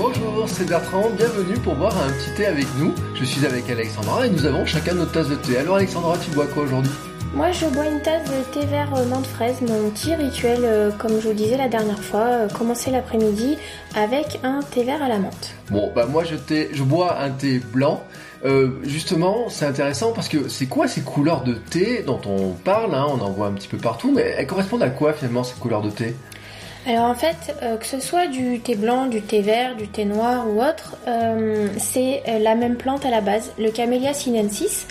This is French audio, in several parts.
Bonjour, c'est Bertrand, bienvenue pour boire un petit thé avec nous. Je suis avec Alexandra et nous avons chacun notre tasse de thé. Alors Alexandra, tu bois quoi aujourd'hui? Moi, je bois une tasse de thé vert euh, menthe fraise, mon petit rituel, euh, comme je vous disais la dernière fois, euh, commencer l'après-midi avec un thé vert à la menthe. Bon, bah moi je, thé- je bois un thé blanc. Euh, justement, c'est intéressant parce que c'est quoi ces couleurs de thé dont on parle hein, On en voit un petit peu partout, mais elles correspondent à quoi finalement ces couleurs de thé? Alors en fait, euh, que ce soit du thé blanc, du thé vert, du thé noir ou autre, euh, c'est euh, la même plante à la base, le Camellia sinensis.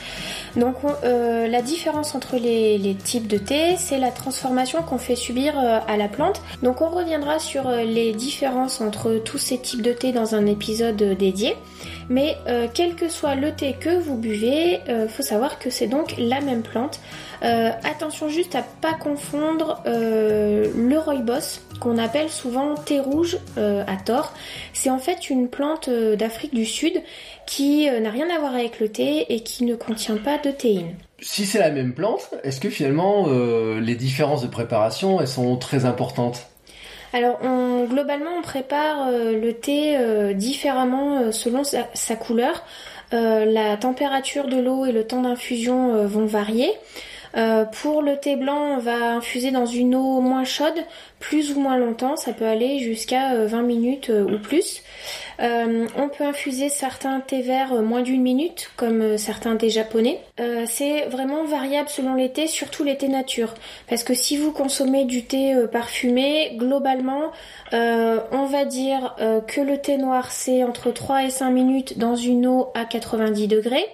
Donc on- la différence entre les, types de thé, c'est la transformation qu'on fait subir à la plante. Donc on reviendra sur les différences entre tous ces types de thé dans un épisode dédié. Mais quel que soit le thé que vous buvez, euh, faut savoir que c'est donc la même plante. Attention juste à pas confondre le rooibos qu'on appelle souvent thé rouge euh, à tort. C'est en fait une plante euh, d'Afrique du Sud qui euh, n'a rien à voir avec le thé et qui ne contient pas de théine. Si c'est la même plante, est-ce que finalement les différences de préparation elles sont très importantes? Alors on, globalement on prépare le thé différemment selon sa, sa couleur. La température de l'eau et le temps d'infusion vont varier. Euh, pour le thé blanc, on va infuser dans une eau moins chaude, plus ou moins longtemps, ça peut aller jusqu'à euh, 20 minutes euh, ou plus. Euh, on peut infuser certains thés verts euh, moins d'une minute, comme euh, certains thés japonais. Euh, c'est vraiment variable selon thés, surtout thés nature. Parce que si vous consommez du thé euh, parfumé, globalement, euh, on va dire euh, que le thé noir c'est entre 3 et 5 minutes dans une eau à 90 degrés.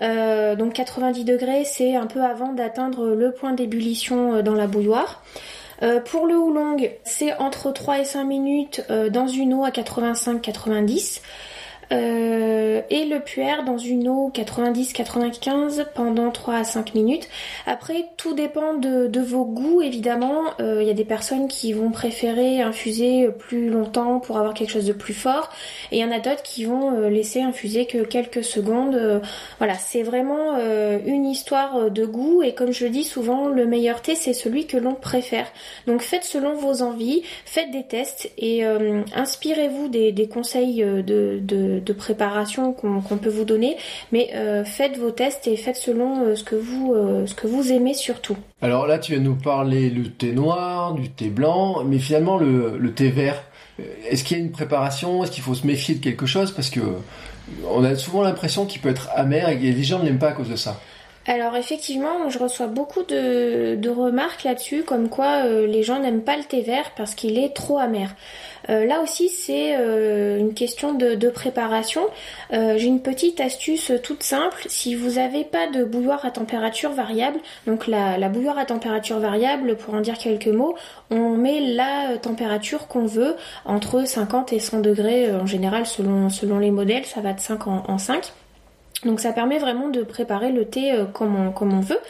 Euh, donc 90 degrés, c'est un peu avant d'atteindre le point d'ébullition euh, dans la bouilloire. Euh, pour le oolong, c'est entre 3 et 5 minutes euh, dans une eau à 85-90. Euh, et le puer dans une eau 90-95 pendant 3 à 5 minutes. Après, tout dépend de, vos goûts, évidemment. Euh, Il y a des personnes qui vont préférer infuser plus longtemps pour avoir quelque chose de plus fort. Et il y en a d'autres qui vont euh, laisser infuser que quelques secondes. Euh, voilà, c'est vraiment euh, une histoire de goût. Et comme je dis souvent, le meilleur thé, c'est celui que l'on préfère. Donc faites selon vos envies, faites des tests et euh, inspirez-vous des, conseils euh, de, de, de préparation qu'on peut vous donner. Mais euh, faites vos tests et faites selon euh, ce, que vous, euh, ce que vous aimez surtout. Alors là, tu viens de nous parler du thé noir, du thé blanc, mais finalement le, le thé vert. Est-ce qu'il y a une préparation? Est-ce qu'il faut se méfier de quelque chose? Parce que on a souvent l'impression qu'il peut être amer et les gens ne l'aiment pas à cause de ça. Alors effectivement, je reçois beaucoup de, de remarques là-dessus, comme quoi euh, les gens n'aiment pas le thé vert parce qu'il est trop amer. Euh, là aussi, c'est euh, une question de, préparation. Euh, J'ai une petite astuce toute simple. Si vous n'avez pas de bouilloire à température variable, donc la, bouilloire à température variable, pour en dire quelques mots, on met la température qu'on veut entre 50 et 100 degrés en général selon, les modèles, ça va de 5 en, en 5. Donc ça permet vraiment de préparer le thé comme on veut.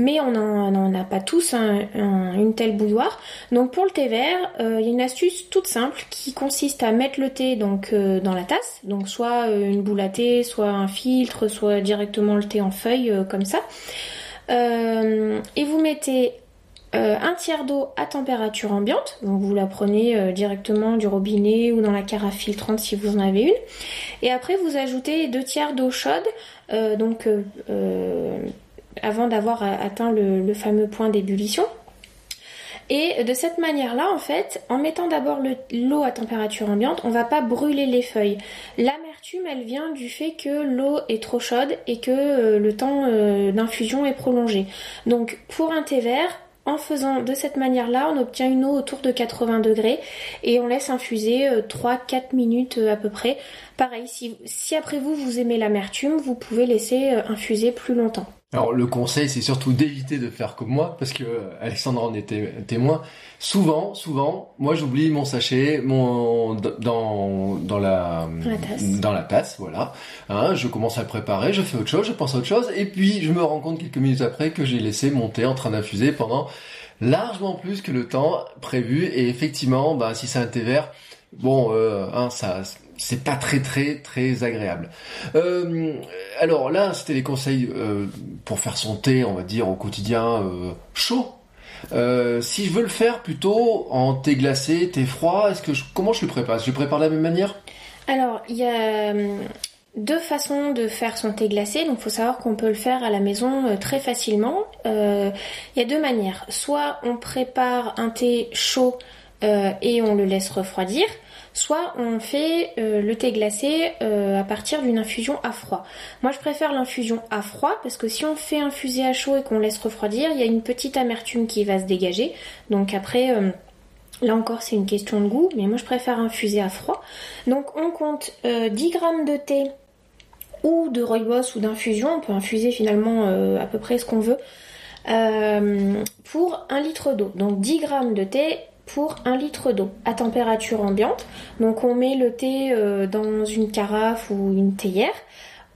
Mais on n'en a pas tous un- un- une telle bouilloire. Donc pour le thé vert, euh, il y a une astuce toute simple qui consiste à mettre le thé donc euh, dans la tasse, donc soit euh, une boule à thé, soit un filtre, soit directement le thé en feuille comme ça. Et vous mettez un tiers d'eau à température ambiante, donc vous la prenez directement du robinet ou dans la carafe filtrante si vous en avez une. Et après vous ajoutez deux tiers d'eau chaude, donc avant d'avoir a- atteint le, fameux point d'ébullition. Et de cette manière-là, en fait, en mettant d'abord le- l'eau à température ambiante, on va pas brûler les feuilles. L'amertume, elle vient du fait que l'eau est trop chaude et que euh, le temps euh, d'infusion est prolongé. Donc, pour un thé vert, en faisant de cette manière-là, on obtient une eau autour de 80 degrés et on laisse infuser euh, 3-4 minutes euh, à peu près. Pareil, si, après vous, vous aimez l'amertume, vous pouvez laisser euh, infuser plus longtemps. Alors le conseil, c'est surtout d'éviter de faire comme moi, parce que euh, Alexandra en était témoin. Souvent, souvent, moi j'oublie mon sachet, mon dans dans la Dans la tasse. dans la tasse, voilà. Hein, je commence à le préparer, je fais autre chose, je pense à autre chose, et puis je me rends compte quelques minutes après que j'ai laissé monter en train d'infuser pendant largement plus que le temps prévu. Et effectivement, bah si c'est un thé vert, bon, euh, hein, ça c'est pas très très très agréable. Euh, alors là, c'était les conseils euh, pour faire son thé, on va dire au quotidien euh, chaud. si je veux le faire plutôt en thé glacé, thé froid, est-ce que comment je le prépare? Je le prépare de la même manière? Alors, il y a deux façons de faire son thé glacé. Donc, il faut savoir qu'on peut le faire à la maison très facilement. Il y a deux manières. Soit on prépare un thé chaud et on le laisse refroidir soit on fait euh, le thé glacé euh, à partir d'une infusion à froid. Moi je préfère l'infusion à froid parce que si on fait infuser à chaud et qu'on laisse refroidir, il y a une petite amertume qui va se dégager. Donc après... Euh, là encore, c'est une question de goût, mais moi je préfère infuser à froid. Donc on compte 10 g de thé ou de rooibos ou d'infusion, on peut infuser finalement à peu près ce qu'on veut, pour 1 litre d'eau. Donc 10 g de thé pour un litre d'eau à température ambiante. Donc on met le thé euh, dans une carafe ou une théière.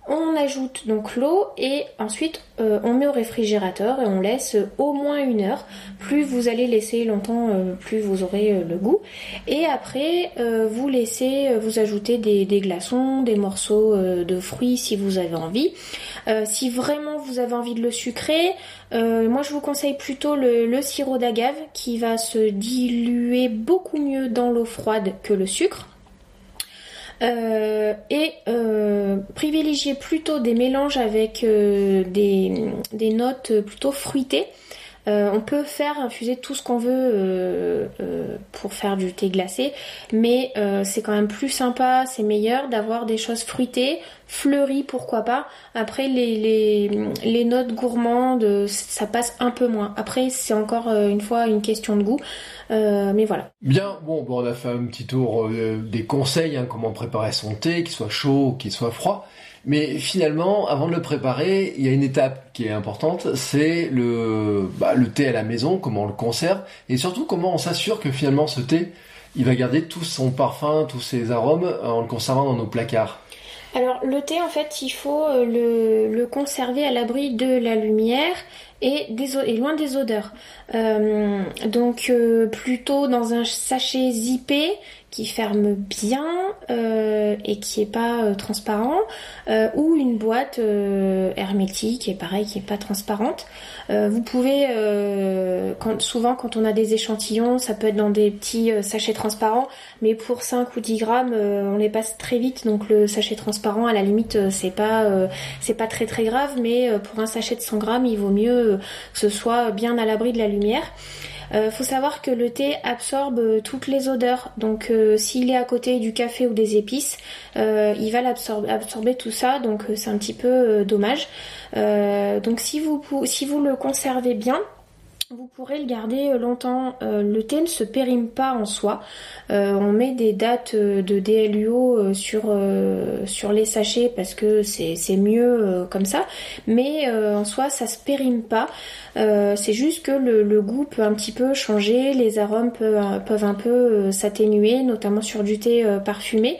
On ajoute donc l'eau et ensuite euh, on met au réfrigérateur et on laisse au moins une heure. Plus vous allez laisser longtemps, euh, plus vous aurez le goût. Et après, vous laissez, vous ajoutez des, glaçons, des morceaux de fruits si vous avez envie. si vraiment vous avez envie de le sucrer, euh, moi, je vous conseille plutôt le, sirop d'agave qui va se diluer beaucoup mieux dans l'eau froide que le sucre. Euh, et euh, privilégiez plutôt des mélanges avec des, notes plutôt fruitées euh, on peut faire infuser tout ce qu'on veut euh, euh, pour faire du thé glacé, mais c'est quand même plus sympa, c'est meilleur d'avoir des choses fruitées, fleuries, pourquoi pas. Après, les, les, notes gourmandes, ça passe un peu moins. Après, c'est encore une fois une question de goût. mais voilà. Bien, bon, on a fait un petit tour des conseils, hein, comment préparer son thé, qu'il soit chaud qu'il soit froid. Mais finalement, avant de le préparer, il y a une étape qui est importante, c'est le, bah, le thé à la maison, comment on le conserve, et surtout comment on s'assure que finalement ce thé, il va garder tout son parfum, tous ses arômes en le conservant dans nos placards. Alors le thé en fait il faut euh, le, conserver à l'abri de la lumière et, loin des odeurs. Euh, donc euh, plutôt dans un sachet zippé qui ferme bien euh, et qui est pas euh, transparent euh, ou une boîte hermétique et pareil qui est pas transparente. vous pouvez souvent quand on a des échantillons, ça peut être dans des petits sachets transparents, mais pour 5 ou 10 grammes, on les passe très vite donc le sachet transparent à la limite c'est pas c'est pas très très grave, mais pour un sachet de 100 grammes, il vaut mieux que ce soit bien à l'abri de la lumière. Euh, faut savoir que le thé absorbe euh, toutes les odeurs. Donc euh, s'il est à côté du café ou des épices, il va absorber tout ça. Donc c'est un petit peu dommage. donc si vous, si vous le conservez bien, vous pourrez le garder euh, longtemps. Euh, le thé ne se périme pas en soi. Euh, on met des dates de DLUO sur, sur les sachets parce que c'est mieux comme ça. Mais en soi, ça se périme pas. c'est juste que le, goût peut un petit peu changer, les arômes peuvent, un peu s'atténuer, notamment sur du thé parfumé.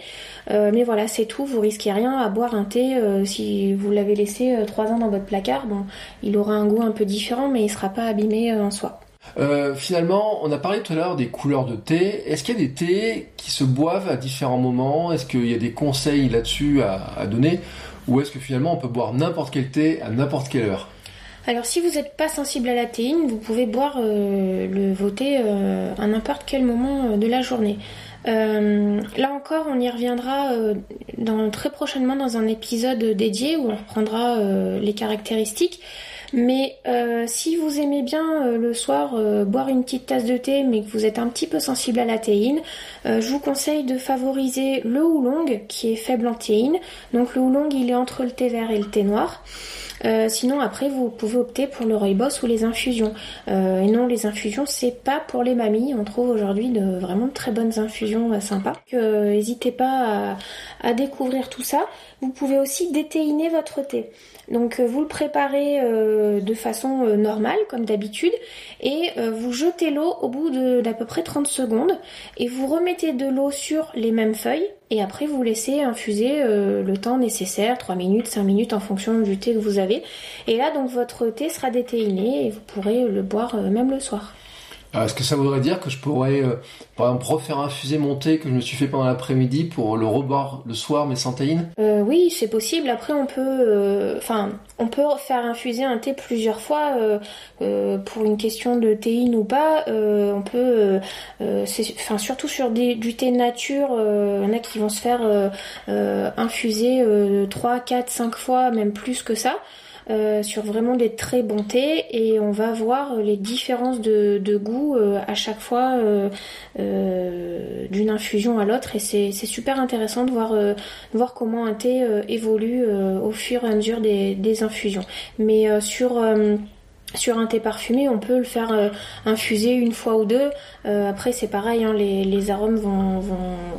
Mais voilà, c'est tout. Vous risquez rien à boire un thé si vous l'avez laissé 3 euh, ans dans votre placard. Bon, il aura un goût un peu différent, mais il sera pas abîmé en soi. finalement, on a parlé tout à l'heure des couleurs de thé. Est-ce qu'il y a des thés qui se boivent à différents moments? Est-ce qu'il y a des conseils là-dessus à, donner? Ou est-ce que finalement on peut boire n'importe quel thé à n'importe quelle heure? Alors si vous n'êtes pas sensible à la théine, vous pouvez boire le, vos thés à n'importe quel moment de la journée. Euh, là encore, on y reviendra euh, dans, très prochainement dans un épisode dédié où on reprendra euh, les caractéristiques. Mais si vous aimez bien le soir boire une petite tasse de thé, mais que vous êtes un petit peu sensible à la théine, je vous conseille de favoriser le oolong qui est faible en théine. Donc le oolong, il est entre le thé vert et le thé noir. Euh, sinon, après, vous pouvez opter pour le rooibos ou les infusions. Euh, et non, les infusions, c'est pas pour les mamies. On trouve aujourd'hui de vraiment de très bonnes infusions euh, sympas. N'hésitez pas à, à, découvrir tout ça. Vous pouvez aussi déthéiner votre thé. Donc vous le préparez de façon normale, comme d'habitude, et vous jetez l'eau au bout d'à peu près 30 secondes, et vous remettez de l'eau sur les mêmes feuilles, et après vous laissez infuser euh, le temps nécessaire, 3 minutes, 5 minutes en fonction du thé que vous avez. Et là donc votre thé sera déthéiné et vous pourrez le boire euh, même le soir. Est-ce que ça voudrait dire que je pourrais, euh, par exemple, refaire infuser mon thé que je me suis fait pendant l'après-midi pour le reboire le soir, mais sans théine euh, Oui, c'est possible. Après, on peut, euh, enfin, on peut faire infuser un thé plusieurs fois pour une question de théine ou pas. on peut, enfin, surtout sur du thé nature, il y en a qui vont se faire infuser 3, 4, 5 fois, même plus que ça. Euh, sur vraiment des très bons thés et on va voir les différences de, goût euh, à chaque fois euh, d'une infusion à l'autre et c'est super intéressant de voir, comment un thé évolue au fur et à mesure des, infusions. Mais sur un thé parfumé, on peut le faire infuser une fois ou deux. après, c'est pareil, hein, les, arômes vont,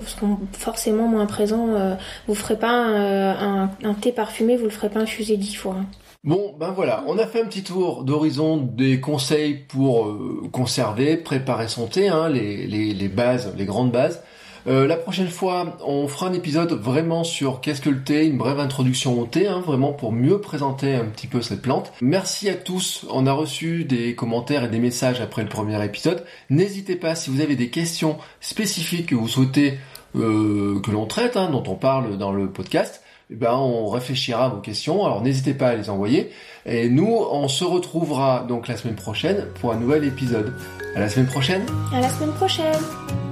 seront forcément moins présents. vous ferez pas un, thé parfumé, vous le ferez pas infuser dix fois. Hein. Bon, ben voilà, on a fait un petit tour d'horizon des conseils pour euh, conserver, préparer son thé, hein, les, les, bases, les grandes bases. Euh, la prochaine fois, on fera un épisode vraiment sur qu'est-ce que le thé, une brève introduction au thé, hein, vraiment pour mieux présenter un petit peu cette plante. Merci à tous, on a reçu des commentaires et des messages après le premier épisode. N'hésitez pas si vous avez des questions spécifiques que vous souhaitez euh, que l'on traite, hein, dont on parle dans le podcast eh ben, on réfléchira à vos questions. Alors n'hésitez pas à les envoyer. Et nous, on se retrouvera donc la semaine prochaine pour un nouvel épisode. À la semaine prochaine. À la semaine prochaine.